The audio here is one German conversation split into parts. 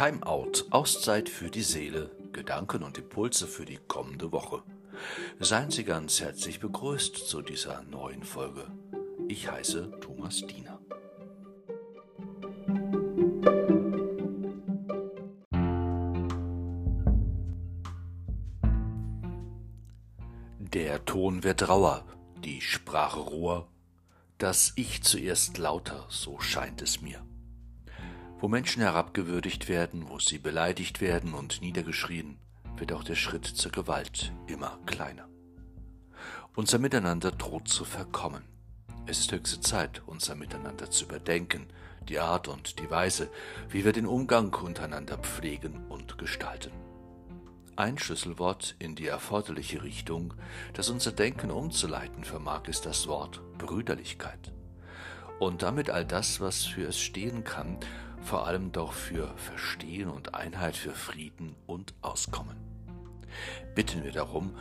Timeout, Auszeit für die Seele, Gedanken und Impulse für die kommende Woche. Seien Sie ganz herzlich begrüßt zu dieser neuen Folge. Ich heiße Thomas Diener. Der Ton wird rauer, die Sprache roher, das Ich zuerst lauter, so scheint es mir. Wo Menschen herabgewürdigt werden, wo sie beleidigt werden und niedergeschrien, wird auch der Schritt zur Gewalt immer kleiner. Unser Miteinander droht zu verkommen. Es ist höchste Zeit, unser Miteinander zu überdenken, die Art und die Weise, wie wir den Umgang untereinander pflegen und gestalten. Ein Schlüsselwort in die erforderliche Richtung, das unser Denken umzuleiten vermag, ist das Wort Brüderlichkeit. Und damit all das, was für es stehen kann, vor allem doch für Verstehen und Einheit, für Frieden und Auskommen. Bitten wir darum,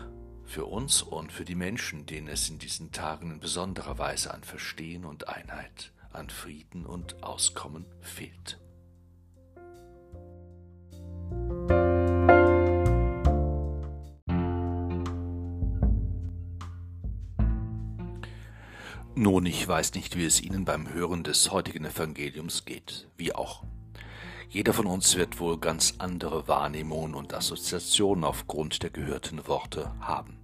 für uns und für die Menschen, denen es in diesen Tagen in besonderer Weise an Verstehen und Einheit, an Frieden und Auskommen fehlt. Nun, ich weiß nicht, wie es Ihnen beim Hören des heutigen Evangeliums geht, wie auch. Jeder von uns wird wohl ganz andere Wahrnehmungen und Assoziationen aufgrund der gehörten Worte haben.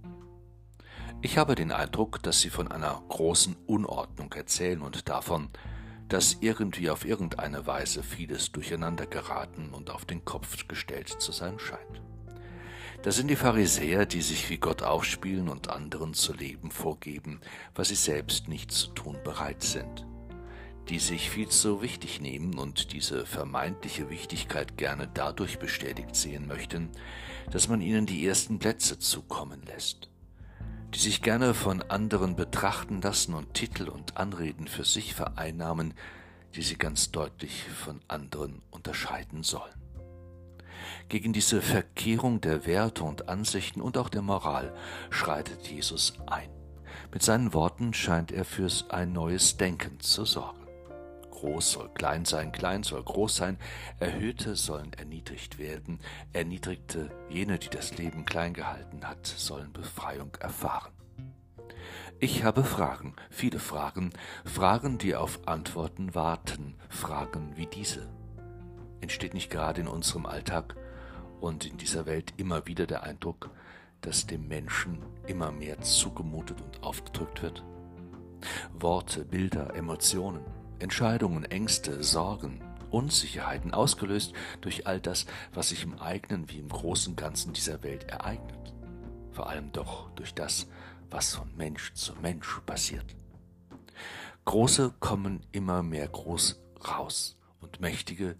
Ich habe den Eindruck, dass Sie von einer großen Unordnung erzählen und davon, dass irgendwie auf irgendeine Weise vieles durcheinander geraten und auf den Kopf gestellt zu sein scheint. Das sind die Pharisäer, die sich wie Gott aufspielen und anderen zu leben vorgeben, was sie selbst nicht zu tun bereit sind. Die sich viel zu wichtig nehmen und diese vermeintliche Wichtigkeit gerne dadurch bestätigt sehen möchten, dass man ihnen die ersten Plätze zukommen lässt. Die sich gerne von anderen betrachten lassen und Titel und Anreden für sich vereinnahmen, die sie ganz deutlich von anderen unterscheiden sollen. Gegen diese Verkehrung der Werte und Ansichten und auch der Moral schreitet Jesus ein. Mit seinen Worten scheint er für ein neues Denken zu sorgen. Groß soll klein sein, klein soll groß sein, Erhöhte sollen erniedrigt werden, Erniedrigte, jene, die das Leben klein gehalten hat, sollen Befreiung erfahren. Ich habe Fragen, viele Fragen, Fragen, die auf Antworten warten, Fragen wie diese. Entsteht nicht gerade in unserem Alltag und in dieser Welt immer wieder der Eindruck, dass dem Menschen immer mehr zugemutet und aufgedrückt wird? Worte, Bilder, Emotionen, Entscheidungen, Ängste, Sorgen, Unsicherheiten, ausgelöst durch all das, was sich im eigenen wie im großen Ganzen dieser Welt ereignet. Vor allem doch durch das, was von Mensch zu Mensch passiert. Große kommen immer mehr groß raus und Mächtige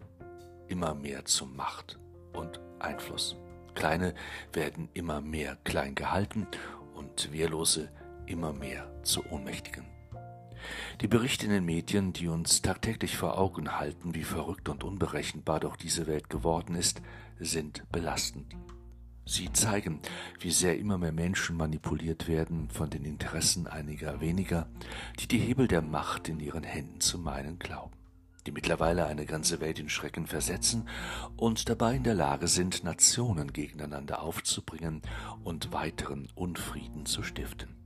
immer mehr zur Macht und Einfluss. Kleine werden immer mehr klein gehalten und Wehrlose immer mehr zu Ohnmächtigen. Die Berichte in den Medien, die uns tagtäglich vor Augen halten, wie verrückt und unberechenbar doch diese Welt geworden ist, sind belastend. Sie zeigen, wie sehr immer mehr Menschen manipuliert werden von den Interessen einiger weniger, die die Hebel der Macht in ihren Händen zu meinen glauben die mittlerweile eine ganze Welt in Schrecken versetzen und dabei in der Lage sind, Nationen gegeneinander aufzubringen und weiteren Unfrieden zu stiften.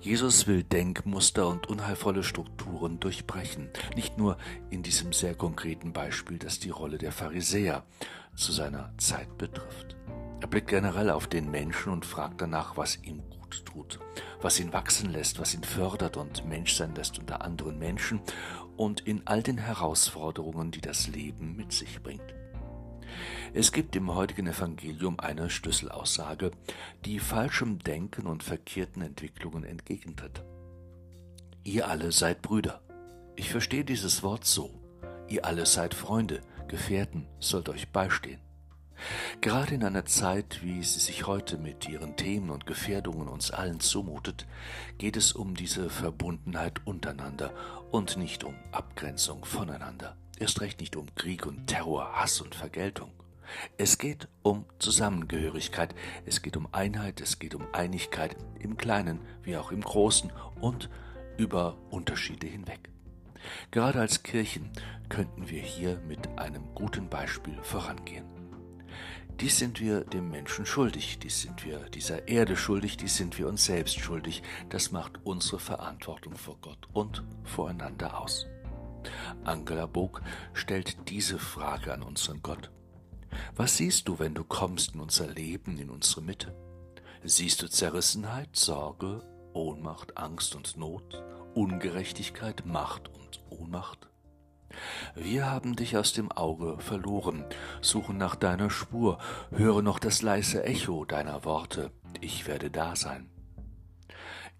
Jesus will Denkmuster und unheilvolle Strukturen durchbrechen, nicht nur in diesem sehr konkreten Beispiel, das die Rolle der Pharisäer zu seiner Zeit betrifft. Er blickt generell auf den Menschen und fragt danach, was ihm gut tut, was ihn wachsen lässt, was ihn fördert und Mensch sein lässt unter anderen Menschen und in all den Herausforderungen, die das Leben mit sich bringt. Es gibt im heutigen Evangelium eine Schlüsselaussage, die falschem Denken und verkehrten Entwicklungen entgegentritt. Ihr alle seid Brüder. Ich verstehe dieses Wort so. Ihr alle seid Freunde, Gefährten, sollt euch beistehen. Gerade in einer Zeit, wie sie sich heute mit ihren Themen und Gefährdungen uns allen zumutet, geht es um diese Verbundenheit untereinander und nicht um Abgrenzung voneinander. Erst recht nicht um Krieg und Terror, Hass und Vergeltung. Es geht um Zusammengehörigkeit, es geht um Einheit, es geht um Einigkeit im Kleinen wie auch im Großen und über Unterschiede hinweg. Gerade als Kirchen könnten wir hier mit einem guten Beispiel vorangehen. Dies sind wir dem Menschen schuldig, dies sind wir dieser Erde schuldig, dies sind wir uns selbst schuldig. Das macht unsere Verantwortung vor Gott und voreinander aus. Angela Bog stellt diese Frage an unseren Gott. Was siehst du, wenn du kommst in unser Leben, in unsere Mitte? Siehst du Zerrissenheit, Sorge, Ohnmacht, Angst und Not, Ungerechtigkeit, Macht und Ohnmacht? Wir haben dich aus dem Auge verloren, suchen nach deiner Spur, höre noch das leise Echo deiner Worte, ich werde da sein.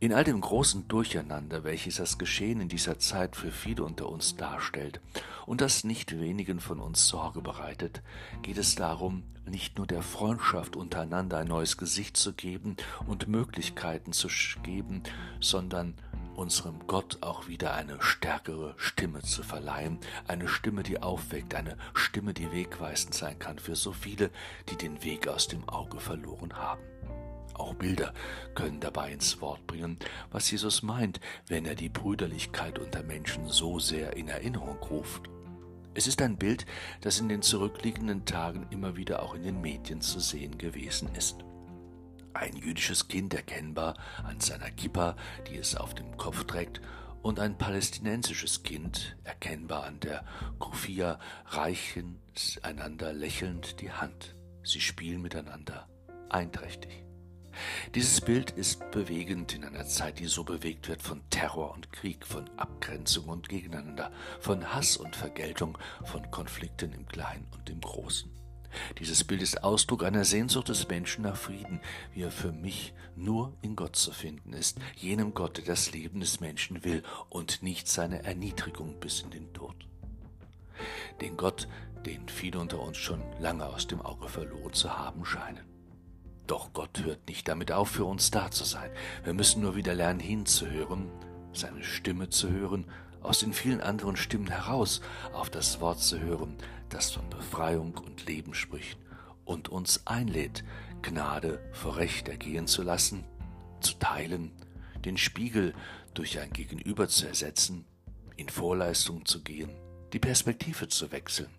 In all dem großen Durcheinander, welches das Geschehen in dieser Zeit für viele unter uns darstellt und das nicht wenigen von uns Sorge bereitet, geht es darum, nicht nur der Freundschaft untereinander ein neues Gesicht zu geben und Möglichkeiten zu geben, sondern unserem Gott auch wieder eine stärkere Stimme zu verleihen, eine Stimme, die aufweckt, eine Stimme, die wegweisend sein kann für so viele, die den Weg aus dem Auge verloren haben. Auch Bilder können dabei ins Wort bringen, was Jesus meint, wenn er die Brüderlichkeit unter Menschen so sehr in Erinnerung ruft. Es ist ein Bild, das in den zurückliegenden Tagen immer wieder auch in den Medien zu sehen gewesen ist. Ein jüdisches Kind erkennbar an seiner Kippa, die es auf dem Kopf trägt, und ein palästinensisches Kind erkennbar an der Kufia reichen einander lächelnd die Hand. Sie spielen miteinander einträchtig. Dieses Bild ist bewegend in einer Zeit, die so bewegt wird von Terror und Krieg, von Abgrenzung und Gegeneinander, von Hass und Vergeltung, von Konflikten im Kleinen und im Großen. Dieses Bild ist Ausdruck einer Sehnsucht des Menschen nach Frieden, wie er für mich nur in Gott zu finden ist, jenem Gott, der das Leben des Menschen will und nicht seine Erniedrigung bis in den Tod. Den Gott, den viele unter uns schon lange aus dem Auge verloren zu haben scheinen. Doch Gott hört nicht damit auf, für uns da zu sein. Wir müssen nur wieder lernen hinzuhören, seine Stimme zu hören, aus den vielen anderen Stimmen heraus auf das Wort zu hören, das von Befreiung und Leben spricht und uns einlädt, Gnade vor Recht ergehen zu lassen, zu teilen, den Spiegel durch ein Gegenüber zu ersetzen, in Vorleistung zu gehen, die Perspektive zu wechseln,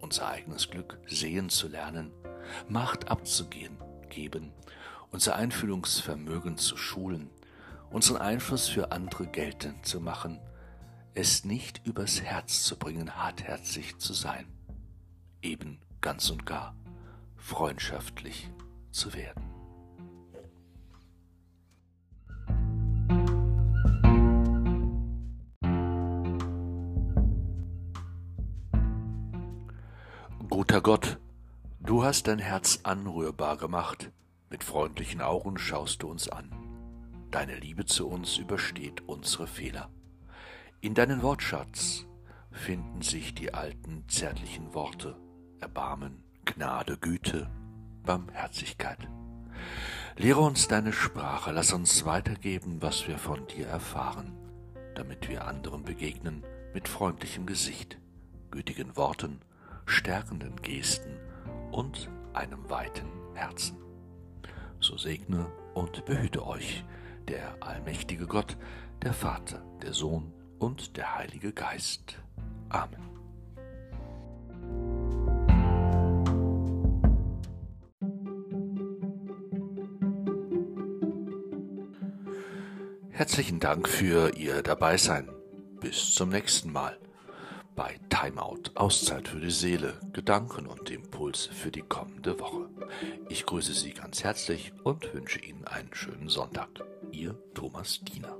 unser eigenes Glück sehen zu lernen, Macht abzugehen, geben, unser Einfühlungsvermögen zu schulen, unseren Einfluss für andere geltend zu machen, es nicht übers Herz zu bringen, hartherzig zu sein, eben ganz und gar freundschaftlich zu werden. Guter Gott, Du hast dein Herz anrührbar gemacht, mit freundlichen Augen schaust du uns an. Deine Liebe zu uns übersteht unsere Fehler. In deinen Wortschatz finden sich die alten zärtlichen Worte Erbarmen, Gnade, Güte, Barmherzigkeit. Lehre uns deine Sprache, lass uns weitergeben, was wir von dir erfahren, damit wir anderen begegnen mit freundlichem Gesicht, gütigen Worten, stärkenden Gesten und einem weiten Herzen. So segne und behüte euch der allmächtige Gott, der Vater, der Sohn und der Heilige Geist. Amen. Herzlichen Dank für Ihr Dabeisein. Bis zum nächsten Mal bei Timeout, Auszeit für die Seele, Gedanken und Impulse für die kommende Woche. Ich grüße Sie ganz herzlich und wünsche Ihnen einen schönen Sonntag. Ihr Thomas Diener.